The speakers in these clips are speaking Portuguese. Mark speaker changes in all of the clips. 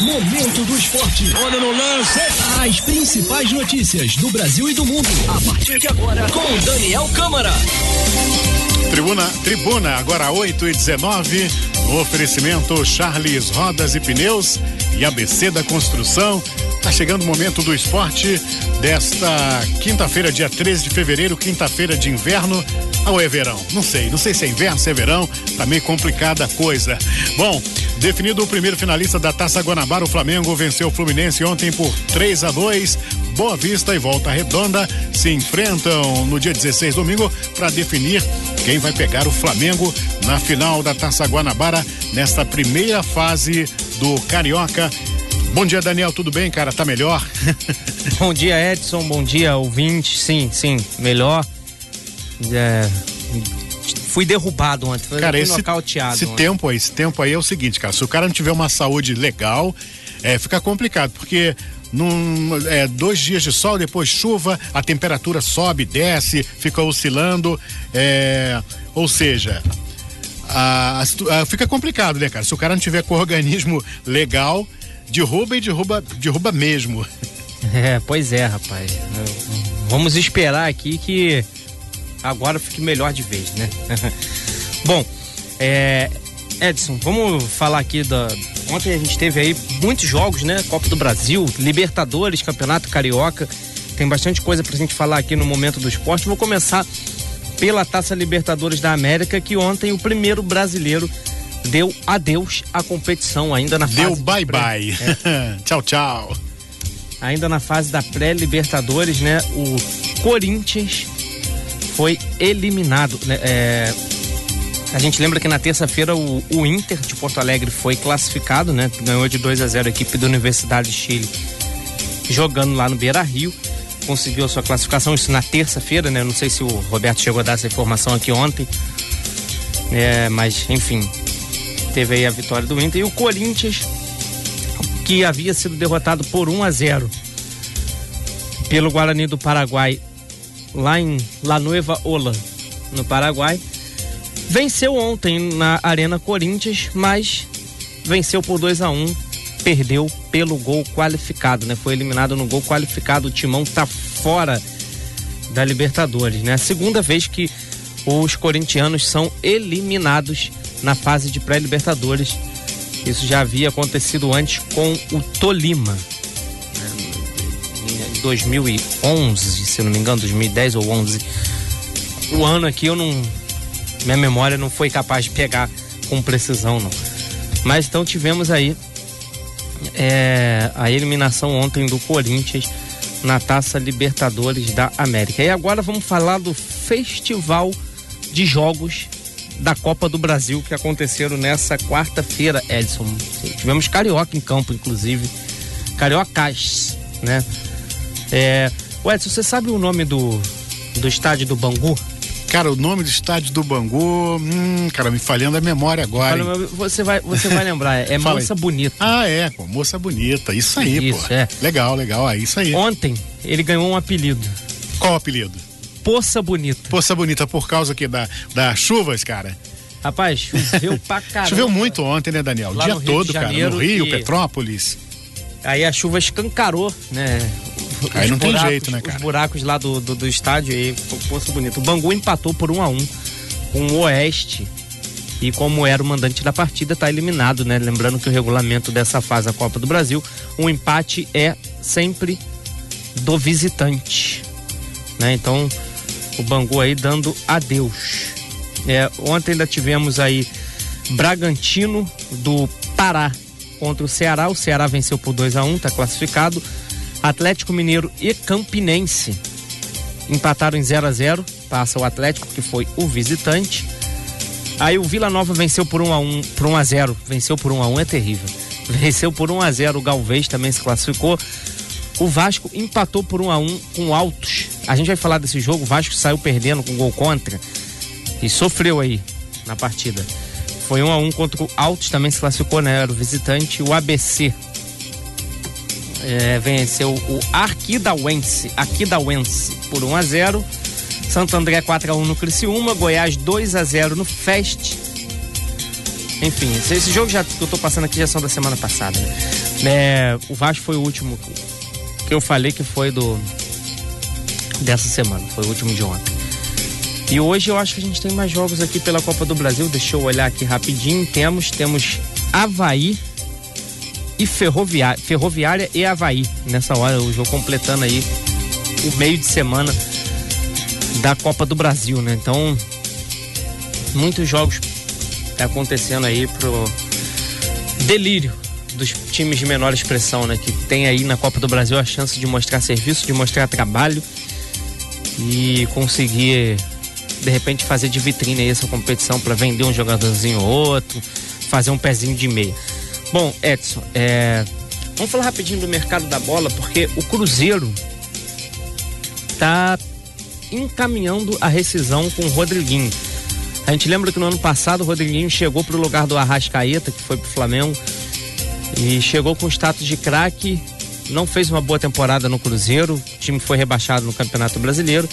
Speaker 1: Momento do esporte.
Speaker 2: Olha no lance.
Speaker 1: As principais notícias do Brasil e do mundo. A partir de agora, com Daniel Câmara.
Speaker 3: Tribuna, tribuna, agora 8 e 19 no oferecimento Charles Rodas e Pneus e ABC da Construção. Tá chegando o momento do esporte desta quinta-feira, dia 13 de fevereiro, quinta-feira de inverno. Ou é verão? Não sei, não sei se é inverno, se é verão, tá meio complicada a coisa. Bom, definido o primeiro finalista da Taça Guanabara, o Flamengo venceu o Fluminense ontem por 3 a 2. Boa Vista e Volta Redonda se enfrentam no dia 16, domingo, para definir quem vai pegar o Flamengo na final da Taça Guanabara nesta primeira fase do Carioca. Bom dia, Daniel. Tudo bem, cara? Tá melhor?
Speaker 4: bom dia, Edson. Bom dia, ouvinte. Sim, sim, melhor. É, fui derrubado ontem. Fui
Speaker 3: cara, esse. Esse ontem. tempo aí, esse tempo aí é o seguinte, cara. Se o cara não tiver uma saúde legal, é, fica complicado, porque num, é, dois dias de sol, depois chuva, a temperatura sobe, desce, fica oscilando. É, ou seja, a, a, a, fica complicado, né, cara? Se o cara não tiver com o organismo legal, derruba e derruba, derruba mesmo.
Speaker 4: É, pois é, rapaz. Vamos esperar aqui que agora fique melhor de vez, né? Bom, é, Edson, vamos falar aqui da. Ontem a gente teve aí muitos jogos, né? Copa do Brasil, Libertadores, Campeonato Carioca. Tem bastante coisa pra gente falar aqui no momento do esporte. Vou começar pela Taça Libertadores da América, que ontem o primeiro brasileiro deu adeus à competição, ainda na fase.
Speaker 3: Deu bye bye. É. tchau, tchau.
Speaker 4: Ainda na fase da pré-Libertadores, né? O Corinthians foi eliminado. Né? É, a gente lembra que na terça-feira o, o, Inter de Porto Alegre foi classificado, né? Ganhou de 2 a 0 a equipe da Universidade de Chile, jogando lá no Beira Rio. Conseguiu a sua classificação, isso na terça-feira, né? Não sei se o Roberto chegou a dar essa informação aqui ontem. É, mas, enfim, teve aí a vitória do Inter. E o Corinthians, que havia sido derrotado por 1 a 0 pelo Guarani do Paraguai lá em La Nueva Ola, no Paraguai. Venceu ontem na Arena Corinthians, mas venceu por 2 a 1 um, perdeu pelo gol qualificado, né? Foi eliminado no gol qualificado. O Timão tá fora da Libertadores, né? Segunda vez que os corintianos são eliminados na fase de pré-Libertadores. Isso já havia acontecido antes com o Tolima. 2011, se não me engano, 2010 ou 11. O ano aqui eu não. Minha memória não foi capaz de pegar com precisão, não. Mas então tivemos aí é, a eliminação ontem do Corinthians na Taça Libertadores da América. E agora vamos falar do Festival de Jogos da Copa do Brasil que aconteceram nessa quarta-feira, Edson. Tivemos Carioca em campo, inclusive. Cariocas, né? É, Edson, você sabe o nome do, do estádio do Bangu?
Speaker 3: Cara, o nome do estádio do Bangu, hum, cara, me falhando a memória agora.
Speaker 4: Você vai, você vai lembrar, é Moça Bonita.
Speaker 3: Ah, é, pô, Moça Bonita, isso aí, isso, pô. É. Legal, legal, é isso aí.
Speaker 4: Ontem, ele ganhou um apelido.
Speaker 3: Qual apelido?
Speaker 4: Poça Bonita.
Speaker 3: Poça Bonita, por causa aqui da, das chuvas, cara?
Speaker 4: Rapaz, choveu pra caramba.
Speaker 3: Choveu muito ontem, né, Daniel? O dia todo, cara, no Rio, e... Petrópolis.
Speaker 4: Aí a chuva escancarou, né?
Speaker 3: Aí não buracos, tem jeito, né, cara?
Speaker 4: Os buracos lá do, do, do estádio aí, Poço Bonito. O Bangu empatou por um a um com o Oeste. E como era o mandante da partida, está eliminado, né? Lembrando que o regulamento dessa fase da Copa do Brasil, um empate é sempre do visitante. Né? Então, o Bangu aí dando adeus. É, ontem ainda tivemos aí Bragantino do Pará contra o Ceará. O Ceará venceu por 2 a 1 um, está classificado. Atlético Mineiro e Campinense empataram em 0 a 0 passa o Atlético, que foi o visitante. Aí o Vila Nova venceu por 1 a 1 por 1 a 0 venceu por 1 a 1 é terrível. Venceu por 1 a 0 o Galvez também se classificou. O Vasco empatou por 1 a 1 com Altos. A gente vai falar desse jogo, o Vasco saiu perdendo com gol contra e sofreu aí na partida. Foi 1 a 1 contra o Altos, também se classificou, né? Era o visitante, o ABC é, venceu o Arquidauense, Arquidauense por 1 a 0. Santo André 4 a 1 no Criciúma, Goiás 2 a 0 no Fest. Enfim, esse, esse jogo já que eu tô passando aqui já são da semana passada. Né? É, o Vasco foi o último que eu falei que foi do dessa semana, foi o último de ontem. E hoje eu acho que a gente tem mais jogos aqui pela Copa do Brasil. Deixa eu olhar aqui rapidinho. Temos, temos Havaí e Ferroviária, Ferroviária e Havaí. Nessa hora, o jogo completando aí o meio de semana da Copa do Brasil, né? Então, muitos jogos acontecendo aí pro delírio dos times de menor expressão, né? Que tem aí na Copa do Brasil a chance de mostrar serviço, de mostrar trabalho e conseguir de repente fazer de vitrine essa competição para vender um jogadorzinho ou outro, fazer um pezinho de meia. Bom, Edson, é... vamos falar rapidinho do mercado da bola, porque o Cruzeiro tá encaminhando a rescisão com o Rodriguinho. A gente lembra que no ano passado o Rodriguinho chegou para o lugar do Arrascaeta, que foi pro Flamengo, e chegou com status de craque, não fez uma boa temporada no Cruzeiro, o time foi rebaixado no Campeonato Brasileiro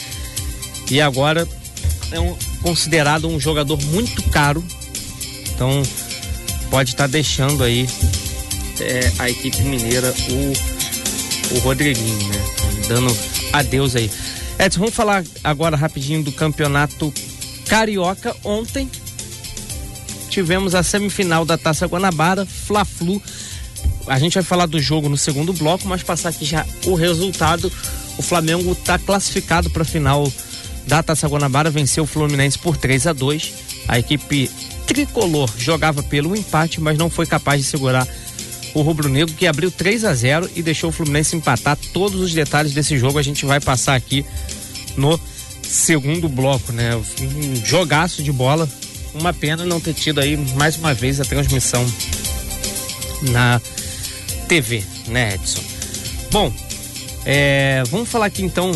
Speaker 4: e agora é um, considerado um jogador muito caro. Então pode estar tá deixando aí é, a equipe mineira o, o Rodriguinho, né? Dando adeus aí. Edson, vamos falar agora rapidinho do campeonato carioca. Ontem tivemos a semifinal da Taça Guanabara, Fla-Flu. A gente vai falar do jogo no segundo bloco, mas passar aqui já o resultado. O Flamengo está classificado para a final da Taça Guanabara venceu o Fluminense por 3 a 2. A equipe tricolor jogava pelo empate, mas não foi capaz de segurar o rubro-negro que abriu 3 a 0 e deixou o Fluminense empatar. Todos os detalhes desse jogo a gente vai passar aqui no segundo bloco, né? Um jogaço de bola. Uma pena não ter tido aí mais uma vez a transmissão na TV, né, Edson? Bom, é, vamos falar aqui então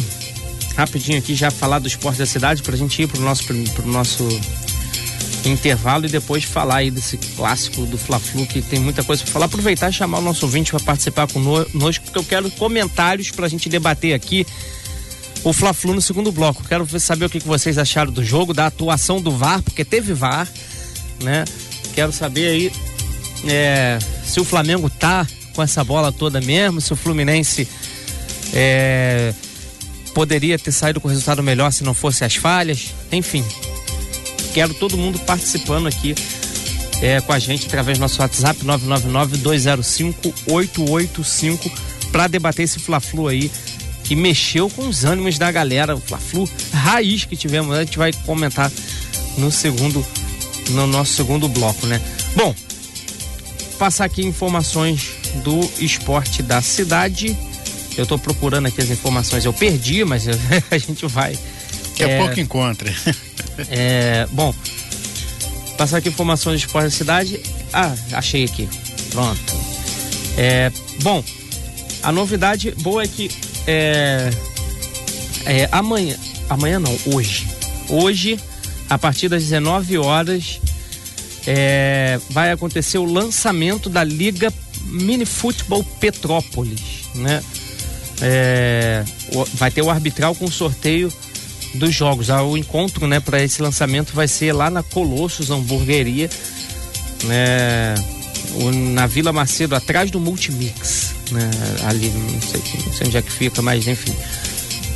Speaker 4: rapidinho aqui já falar do esporte da cidade para a gente ir para o nosso, pro nosso intervalo e depois falar aí desse clássico do Fla-Flu que tem muita coisa para falar. Aproveitar e chamar o nosso ouvinte para participar conosco, porque eu quero comentários para a gente debater aqui o Fla-Flu no segundo bloco. Quero saber o que vocês acharam do jogo, da atuação do VAR, porque teve VAR, né? Quero saber aí é, se o Flamengo tá com essa bola toda mesmo, se o Fluminense é, poderia ter saído com resultado melhor se não fosse as falhas. Enfim, quero todo mundo participando aqui é, com a gente através do nosso WhatsApp 999-205-885 para debater esse Fla-Flu aí que mexeu com os ânimos da galera. O Fla-Flu raiz que tivemos, a gente vai comentar no segundo, no nosso segundo bloco, né? Bom, passar aqui informações do esporte da cidade. Eu estou procurando aqui as informações, eu perdi, mas a gente vai.
Speaker 3: Daqui a é, pouco encontra.
Speaker 4: É, bom, passar aqui informações de esporte da cidade. Ah, achei aqui. Pronto. É, bom, a novidade boa é que é, é, amanhã, amanhã não, hoje. Hoje, a partir das 19 horas, é, vai acontecer o lançamento da Liga Mini Futebol Petrópolis, né? é, vai ter o arbitral com sorteio dos jogos. Ah, o encontro, né, para esse lançamento vai ser lá na Colossus Hamburgueria, né, na Vila Macedo, atrás do Multimix, né, ali, não sei, não sei onde é que fica, mas enfim.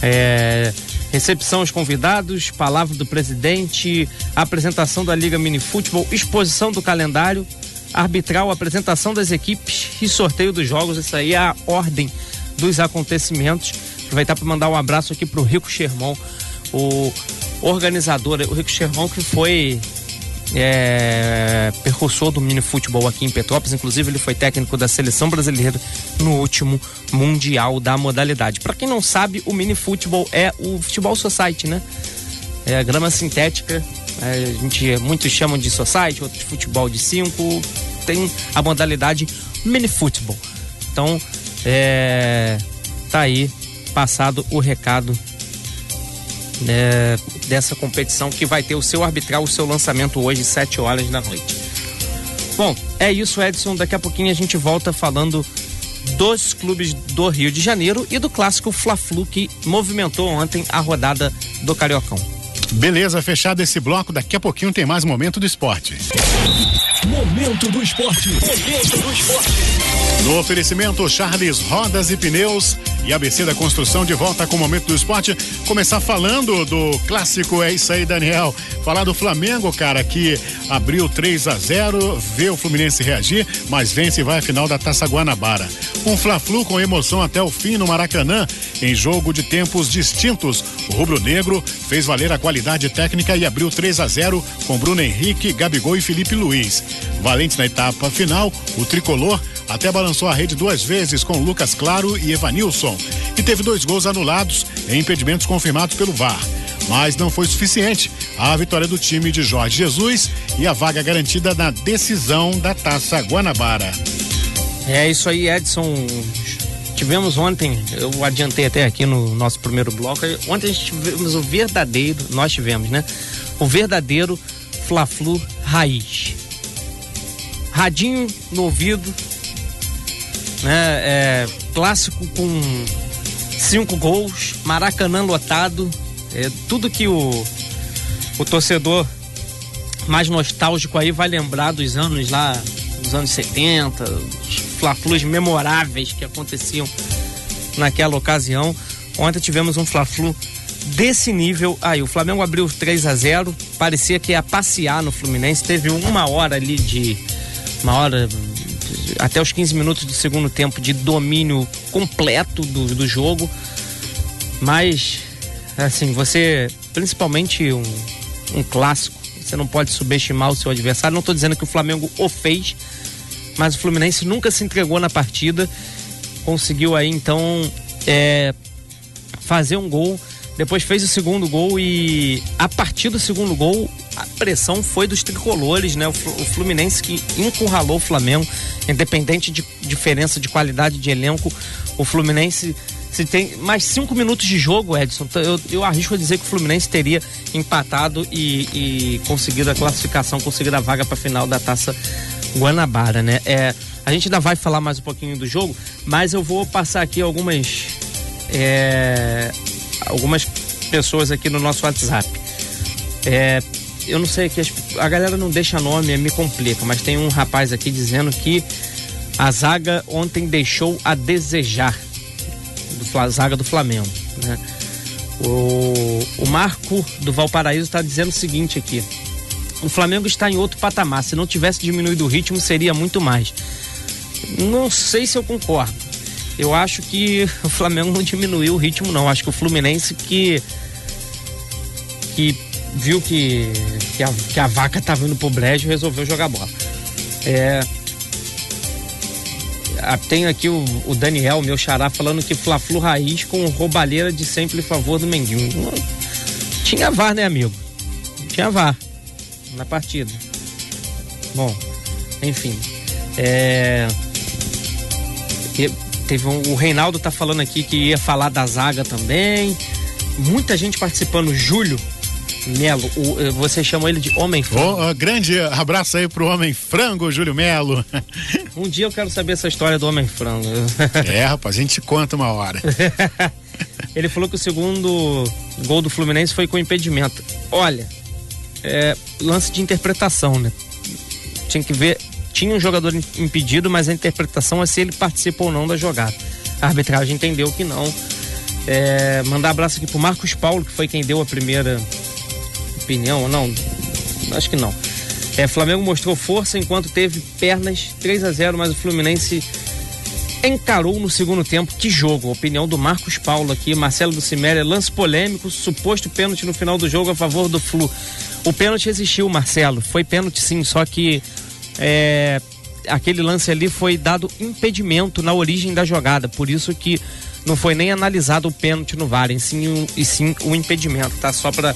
Speaker 4: É, recepção aos convidados, palavra do presidente, apresentação da Liga Mini Futebol, exposição do calendário, arbitral, apresentação das equipes e sorteio dos jogos. Isso aí é a ordem dos acontecimentos. Aproveitar para mandar um abraço aqui para o Rico Sherman, o organizador, o Rico Sherman que foi é, percursor do mini futebol aqui em Petrópolis. Inclusive, ele foi técnico da seleção brasileira no último Mundial da modalidade. Para quem não sabe, o mini futebol é o futebol society, né? É a grama sintética. É, a gente, muitos chamam de society, outros de futebol de cinco. Tem a modalidade mini futebol. Então, é, tá aí passado o recado né, dessa competição que vai ter o seu arbitral, o seu lançamento hoje, 7 horas da noite. Bom, é isso, Edson. Daqui a pouquinho a gente volta falando dos clubes do Rio de Janeiro e do clássico Fla-Flu que movimentou ontem a rodada do Cariocão.
Speaker 3: Beleza, fechado esse bloco. Daqui a pouquinho tem mais momento do esporte.
Speaker 1: Momento do esporte. Momento do esporte.
Speaker 3: No oferecimento Charles Rodas e Pneus e ABC da Construção de volta com o momento do esporte. Começar falando do clássico, é isso aí, Daniel. Falar do Flamengo, cara, que abriu 3 a 0 vê o Fluminense reagir, mas vence e vai à final da Taça Guanabara. Um Fla-Flu com emoção até o fim no Maracanã, em jogo de tempos distintos. O rubro-negro fez valer a qualidade técnica e abriu 3 a 0 com Bruno Henrique, Gabigol e Felipe Luiz. Valente na etapa final, o tricolor até balançou a rede duas vezes com Lucas Claro e Evanilson e teve dois gols anulados em impedimentos confirmados pelo VAR. Mas não foi suficiente a vitória do time de Jorge Jesus e a vaga garantida na decisão da Taça Guanabara.
Speaker 4: É isso aí, Edson. Tivemos ontem, eu adiantei até aqui no nosso primeiro bloco. Ontem a gente tivemos o verdadeiro, nós tivemos, né? O verdadeiro Fla-Flu raiz. Radinho no ouvido, né? É, clássico com cinco gols, Maracanã lotado, é, tudo que o, o torcedor mais nostálgico aí vai lembrar dos anos lá, dos anos 70, os fla-flus memoráveis que aconteciam naquela ocasião. Ontem tivemos um fla-flu desse nível. Aí, o Flamengo abriu 3 a 0 parecia que ia passear no Fluminense, teve uma hora ali de uma hora até os 15 minutos do segundo tempo de domínio completo do, do jogo. Mas, assim, você, principalmente um, um clássico, você não pode subestimar o seu adversário. Não estou dizendo que o Flamengo o fez, mas o Fluminense nunca se entregou na partida. Conseguiu aí então é, fazer um gol depois fez o segundo gol e a partir do segundo gol a pressão foi dos tricolores, né? O Fluminense que encurralou o Flamengo, independente de diferença de qualidade de elenco, o Fluminense se tem mais cinco minutos de jogo, Edson, eu, eu arrisco a dizer que o Fluminense teria empatado e, e conseguido a classificação, conseguido a vaga para a final da Taça Guanabara, né? É, a gente ainda vai falar mais um pouquinho do jogo, mas eu vou passar aqui algumas é, algumas pessoas aqui no nosso WhatsApp. É, eu não sei que a galera não deixa nome, me complica, mas tem um rapaz aqui dizendo que a zaga ontem deixou a desejar do a zaga do Flamengo, né? O, o Marco do Valparaíso está dizendo o seguinte aqui: o Flamengo está em outro patamar. Se não tivesse diminuído o ritmo, seria muito mais. Não sei se eu concordo eu acho que o Flamengo não diminuiu o ritmo, não. Acho que o Fluminense que. que viu que, que, a, que a vaca estava indo pro brejo resolveu jogar bola. É, tem aqui o, o, Daniel, meu xará, falando que Fla-Flu raiz com roubalheira de sempre favor do Menguinho. Tinha VAR, né, amigo? Tinha VAR na partida. Bom, enfim. É, Teve um, o Reinaldo tá falando aqui que ia falar da zaga também. Muita gente participando. Júlio Melo, o, eh, você chama ele de Homem Frango.
Speaker 3: Oh, grande abraço aí pro Homem Frango, Júlio Melo.
Speaker 4: Um dia eu quero saber essa história do Homem Frango.
Speaker 3: É, rapaz, a gente conta uma hora.
Speaker 4: ele falou que o segundo gol do Fluminense foi com impedimento. Olha, é, lance de interpretação, né? Tinha que ver tinha um jogador impedido, mas a interpretação é se ele participou ou não da jogada. A arbitragem entendeu que não. É, mandar abraço aqui pro Marcos Paulo, que foi quem deu a primeira opinião, não, acho que não. É, Flamengo mostrou força enquanto teve pernas 3 a 0 mas o Fluminense encarou no segundo tempo. Que jogo! Opinião do Marcos Paulo aqui, Marcelo do Ciméria, lance polêmico, suposto pênalti no final do jogo a favor do Flu. O pênalti existiu, Marcelo. Foi pênalti sim, só que é, aquele lance ali foi dado impedimento na origem da jogada, por isso que não foi nem analisado o pênalti no VAR, e sim, e sim o impedimento, tá? Só para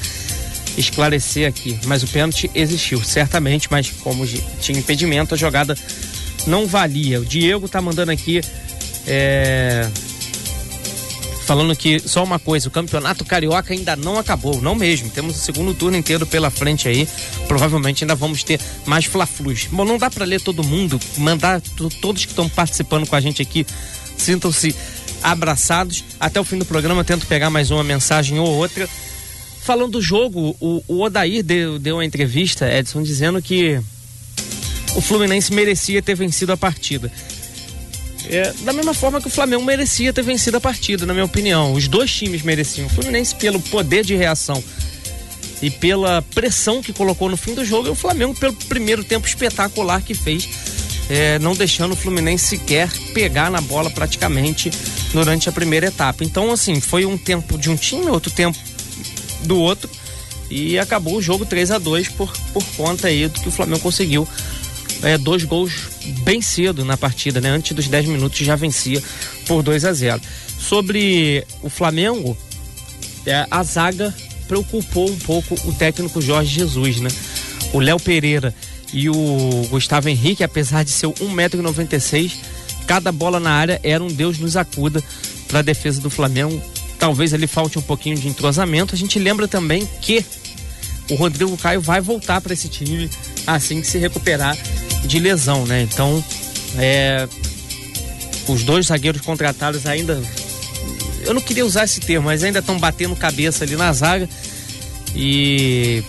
Speaker 4: esclarecer aqui. Mas o pênalti existiu, certamente, mas como tinha impedimento, a jogada não valia. O Diego tá mandando aqui. É, falando que só uma coisa, o campeonato carioca ainda não acabou, não mesmo. Temos o segundo turno inteiro pela frente aí. Provavelmente ainda vamos ter mais fla-flus. Bom, não dá para ler todo mundo, mandar todos que estão participando com a gente aqui, sintam-se abraçados. Até o fim do programa tento pegar mais uma mensagem ou outra. Falando do jogo, o, o Odair deu, deu uma entrevista, Edson, dizendo que o Fluminense merecia ter vencido a partida. É, da mesma forma que o Flamengo merecia ter vencido a partida, na minha opinião. Os dois times mereciam. O Fluminense pelo poder de reação e pela pressão que colocou no fim do jogo, e o Flamengo pelo primeiro tempo espetacular que fez, é, não deixando o Fluminense sequer pegar na bola praticamente durante a primeira etapa. Então, assim, foi um tempo de um time, outro tempo do outro, e acabou o jogo 3 a 2 por, por conta aí do que o Flamengo conseguiu é, dois gols bem cedo na partida, né? Antes dos 10 minutos já vencia por 2 a 0. Sobre o Flamengo, é, a zaga preocupou um pouco o técnico Jorge Jesus, né? O Léo Pereira e o Gustavo Henrique, apesar de ser 1,96m, cada bola na área era um Deus nos acuda para a defesa do Flamengo. Talvez ali falte um pouquinho de entrosamento. A gente lembra também que o Rodrigo Caio vai voltar para esse time assim que se recuperar de lesão, né? Então, é, os dois zagueiros contratados ainda. Eu não queria usar esse termo, mas ainda estão batendo cabeça ali na zaga. E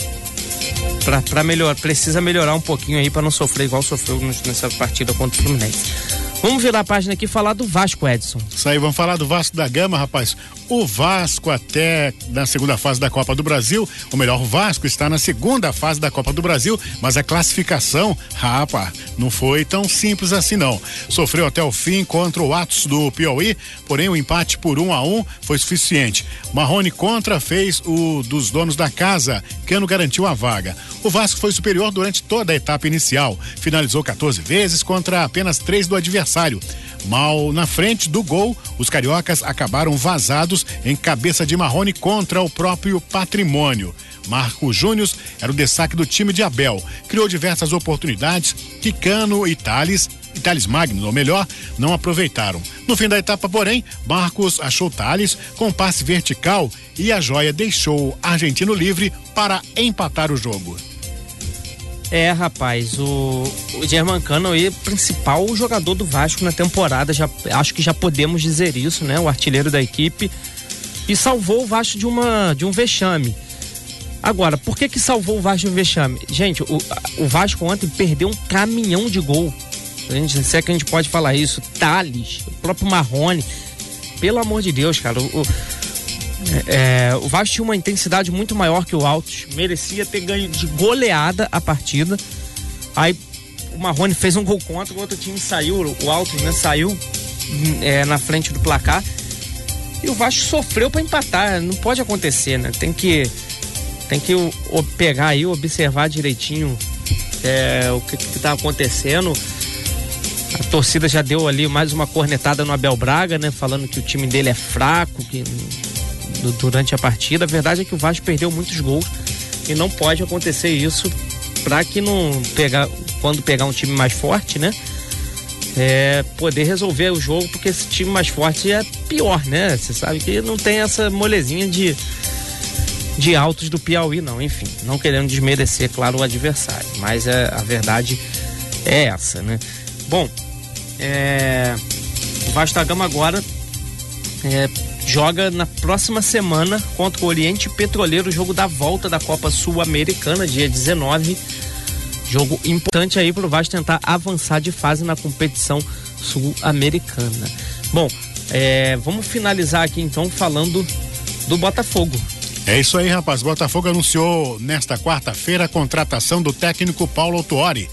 Speaker 4: para melhorar, precisa melhorar um pouquinho aí para não sofrer igual sofreu nessa partida contra o Fluminense. Vamos virar a página aqui e falar do Vasco, Edson.
Speaker 3: Isso aí, vamos falar do Vasco da Gama, rapaz. O Vasco até na segunda fase da Copa do Brasil, ou melhor, o Vasco está na segunda fase da Copa do Brasil, mas a classificação, rapaz, não foi tão simples assim não. Sofreu até o fim contra o Atos do Piauí, porém o empate por um a um foi suficiente. Marrone contra fez o dos donos da casa, Cano garantiu a vaga. O Vasco foi superior durante toda a etapa inicial, finalizou 14 vezes contra apenas três do adversário. Mal na frente do gol, os cariocas acabaram vazados em cabeça de Marrone contra o próprio patrimônio. Marco Júnior era o destaque do time de Abel. Criou diversas oportunidades que Cano e Thales, e Thales Magno, ou melhor, não aproveitaram. No fim da etapa, porém, Marcos achou Thales com passe vertical e a joia deixou o argentino livre para empatar o jogo.
Speaker 4: É, rapaz, o, o Germancano aí, principal jogador do Vasco na temporada, já, acho que já podemos dizer isso, né? O artilheiro da equipe. E salvou o Vasco de, uma, de um vexame. Agora, por que que salvou o Vasco de um vexame? Gente, o, o Vasco ontem perdeu um caminhão de gol. A gente, se é que a gente pode falar isso. Thales, o próprio Marrone. Pelo amor de Deus, cara. O, o é, é, o Vasco tinha uma intensidade muito maior que o Altos, merecia ter ganho de goleada a partida. Aí o Marrone fez um gol contra, o outro time saiu, o Altos, né, saiu é, na frente do placar. E o Vasco sofreu para empatar, não pode acontecer, né? Tem que tem que o pegar aí, observar direitinho é, o que está acontecendo. A torcida já deu ali mais uma cornetada no Abel Braga, né? Falando que o time dele é fraco, que durante a partida. A verdade é que o Vasco perdeu muitos gols e não pode acontecer isso para que não pegar quando pegar um time mais forte, né? É, poder resolver o jogo, porque esse time mais forte é pior, né? Você sabe que não tem essa molezinha de de altos do Piauí, não. Enfim, não querendo desmerecer, claro, o adversário, mas é, a verdade é essa, né? Bom, é, o Vasco Gama agora é, joga na próxima semana contra o Oriente Petroleiro, jogo da volta da Copa Sul-Americana, dia 19. Jogo importante aí pro Vasco tentar avançar de fase na competição sul-americana. Bom, é, vamos finalizar aqui então falando do Botafogo.
Speaker 3: É isso aí, rapaz. Botafogo anunciou nesta quarta-feira a contratação do técnico Paulo Autuori.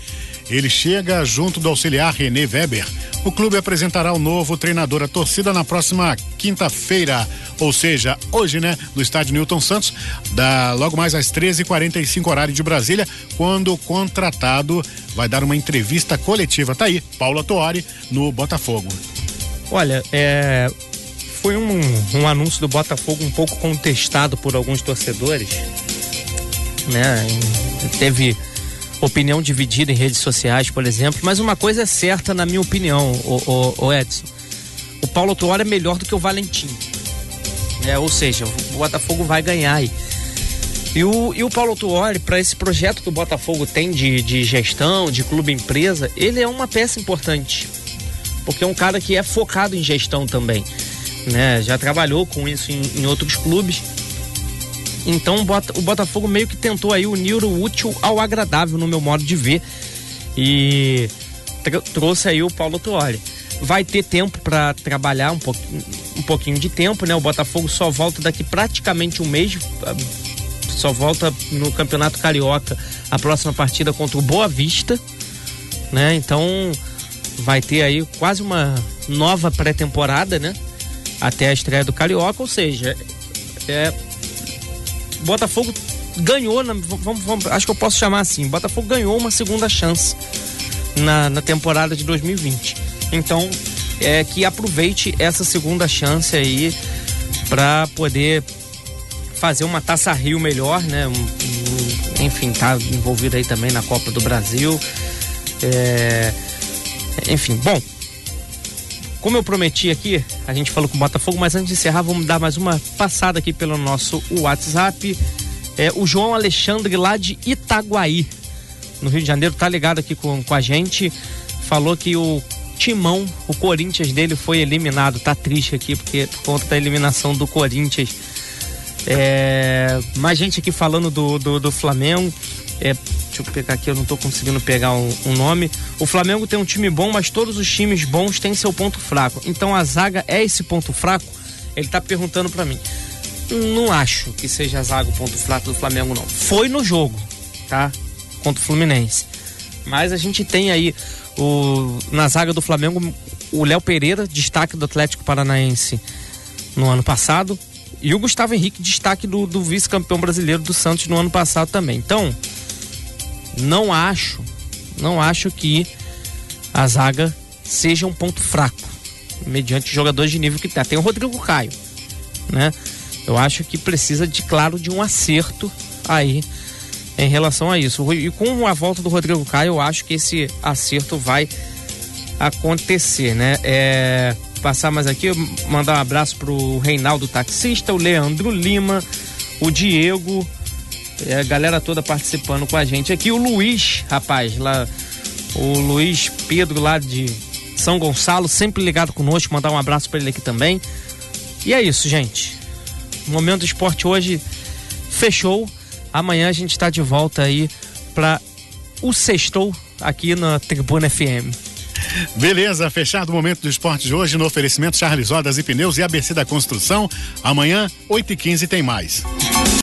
Speaker 3: Ele chega junto do auxiliar René Weber o clube apresentará o novo treinador à torcida na próxima quinta-feira, ou seja, hoje, né, no estádio Newton Santos, da logo mais às 13h45 horário de Brasília, quando o contratado vai dar uma entrevista coletiva. Tá aí, Paulo Toari no Botafogo.
Speaker 4: Olha, é, foi um, um anúncio do Botafogo um pouco contestado por alguns torcedores, né? Teve opinião dividida em redes sociais, por exemplo, mas uma coisa é certa, na minha opinião, o, o, o Edson. O Paulo Tuori é melhor do que o Valentim. É, ou seja, o Botafogo vai ganhar aí. E o, e o Paulo Tuori, para esse projeto que o Botafogo tem de, de gestão, de clube empresa, ele é uma peça importante. Porque é um cara que é focado em gestão também. Né? Já trabalhou com isso em, em outros clubes. Então o Botafogo meio que tentou aí unir o útil ao agradável no meu modo de ver e trouxe aí o Paulo Tuori. Vai ter tempo para trabalhar um pouquinho, um pouquinho de tempo, né? O Botafogo só volta daqui praticamente um mês, só volta no Campeonato Carioca a próxima partida contra o Boa Vista, né? Então vai ter aí quase uma nova pré-temporada, né? Até a estreia do Carioca, ou seja, é Botafogo ganhou, na, vamos, vamos, acho que eu posso chamar assim, Botafogo ganhou uma segunda chance na, na temporada de 2020. Então, é que aproveite essa segunda chance aí para poder fazer uma Taça Rio melhor, né? Um, um, enfim, tá envolvido aí também na Copa do Brasil. É, enfim, bom. Como eu prometi aqui, a gente falou com o Botafogo, mas antes de encerrar, vamos dar mais uma passada aqui pelo nosso WhatsApp. É, o João Alexandre lá de Itaguaí, no Rio de Janeiro, tá ligado aqui com, com a gente. Falou que o Timão, o Corinthians dele foi eliminado. Tá triste aqui porque por conta da eliminação do Corinthians. É, mais gente aqui falando do, do, do Flamengo. É, deixa eu pegar aqui, eu não tô conseguindo pegar um, um, nome. O Flamengo tem um time bom, mas todos os times bons têm seu ponto fraco. Então a zaga é esse ponto fraco? Ele tá perguntando para mim. Não acho que seja a zaga o ponto fraco do Flamengo, não. Foi no jogo, tá? Contra o Fluminense. Mas a gente tem aí o, na zaga do Flamengo o Léo Pereira, destaque do Atlético Paranaense no ano passado. E o Gustavo Henrique, destaque do, do vice-campeão brasileiro do Santos no ano passado também. Então, não acho, não acho que a zaga seja um ponto fraco, mediante jogadores de nível que tá. Tem o Rodrigo Caio, né? Eu acho que precisa de, claro, de um acerto aí em relação a isso. E com a volta do Rodrigo Caio, eu acho que esse acerto vai acontecer, né? É, passar mais aqui, mandar um abraço pro Reinaldo Taxista, o Leandro Lima, o Diego, é, a galera toda participando com a gente aqui. O Luiz, rapaz, lá, o Luiz Pedro lá de São Gonçalo, sempre ligado conosco, mandar um abraço para ele aqui também. E é isso, gente. O Momento do Esporte hoje fechou. Amanhã a gente está de volta aí para o Sextou aqui na Tribuna FM.
Speaker 3: Beleza, fechado o momento do esporte de hoje no oferecimento Charles Rodas e Pneus e ABC da Construção. Amanhã, 8h15 tem mais.